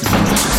Peace.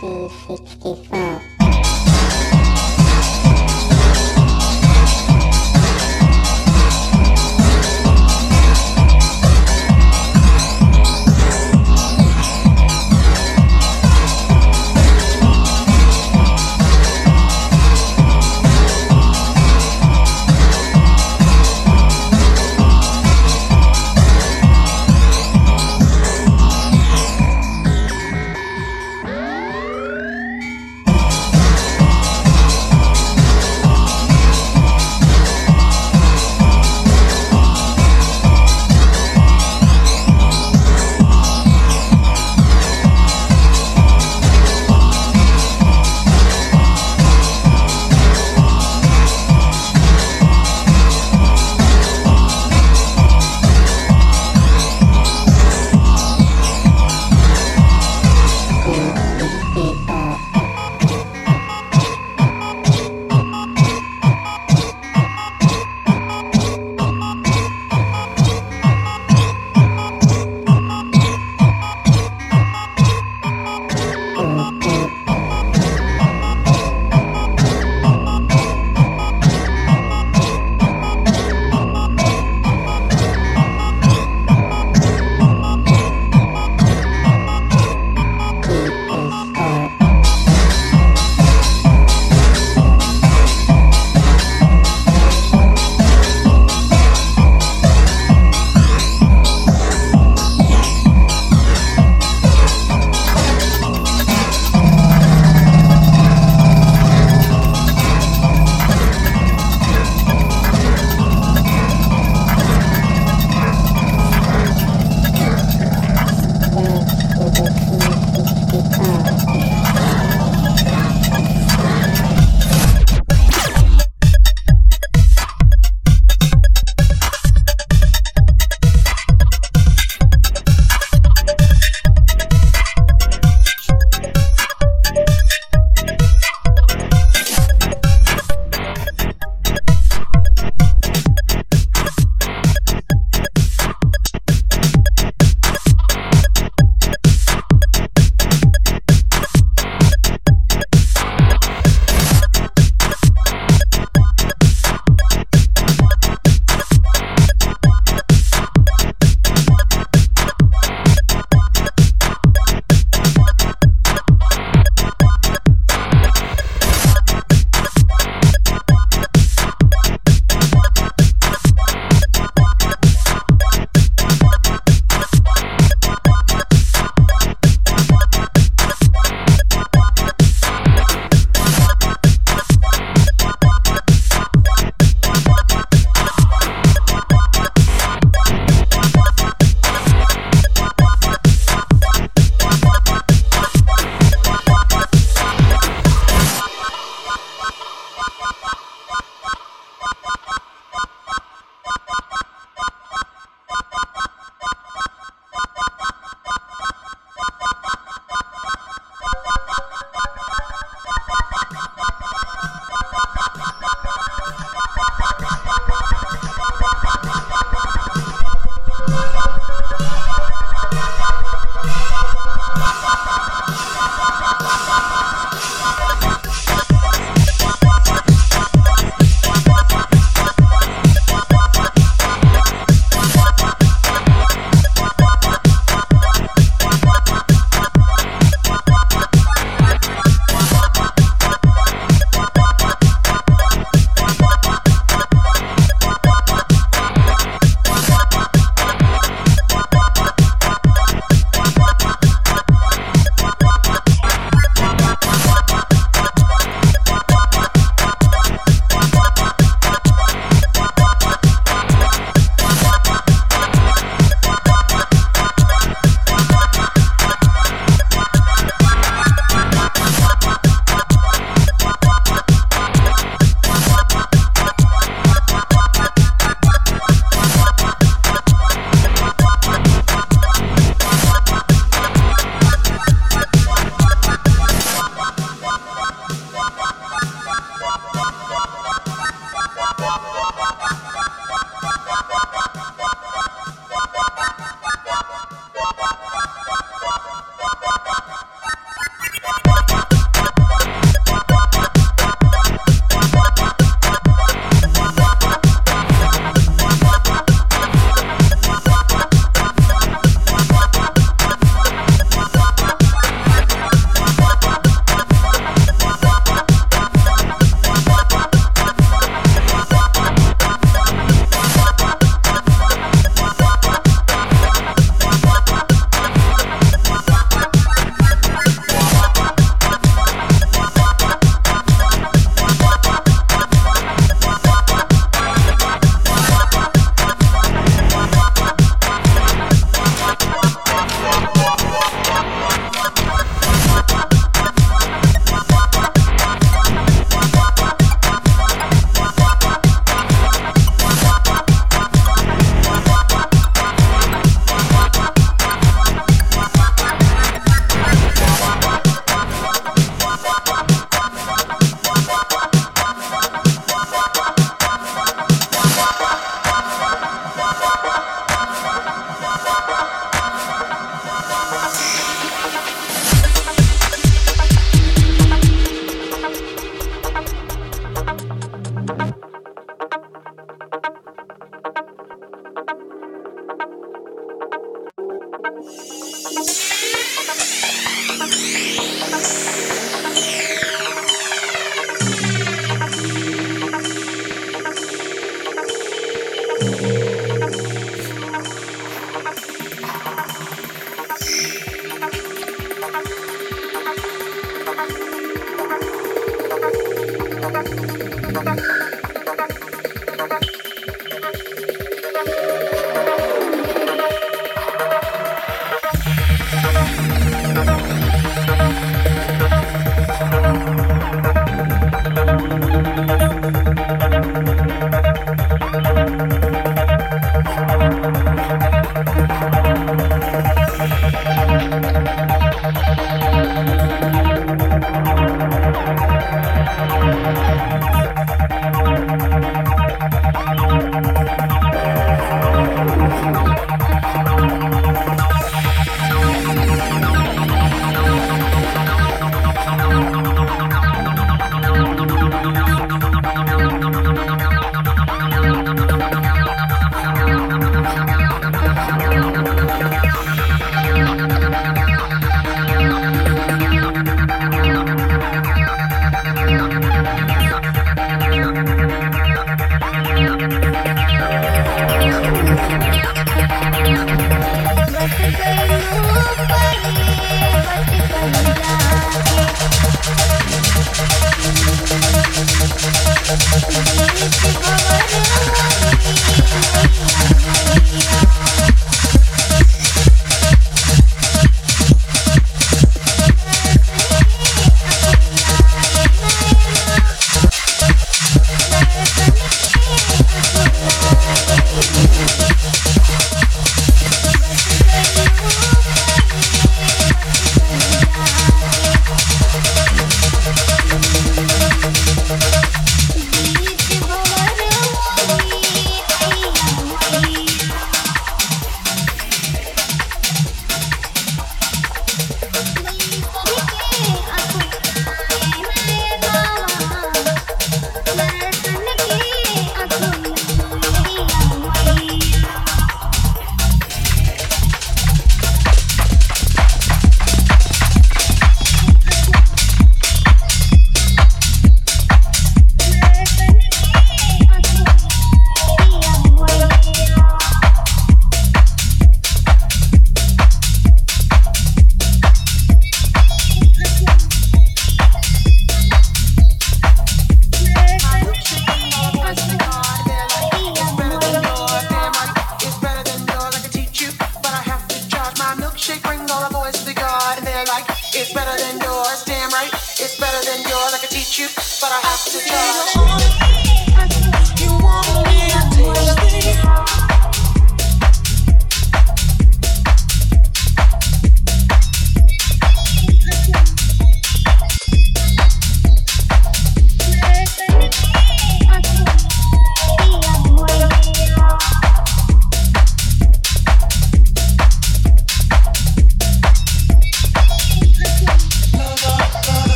C64.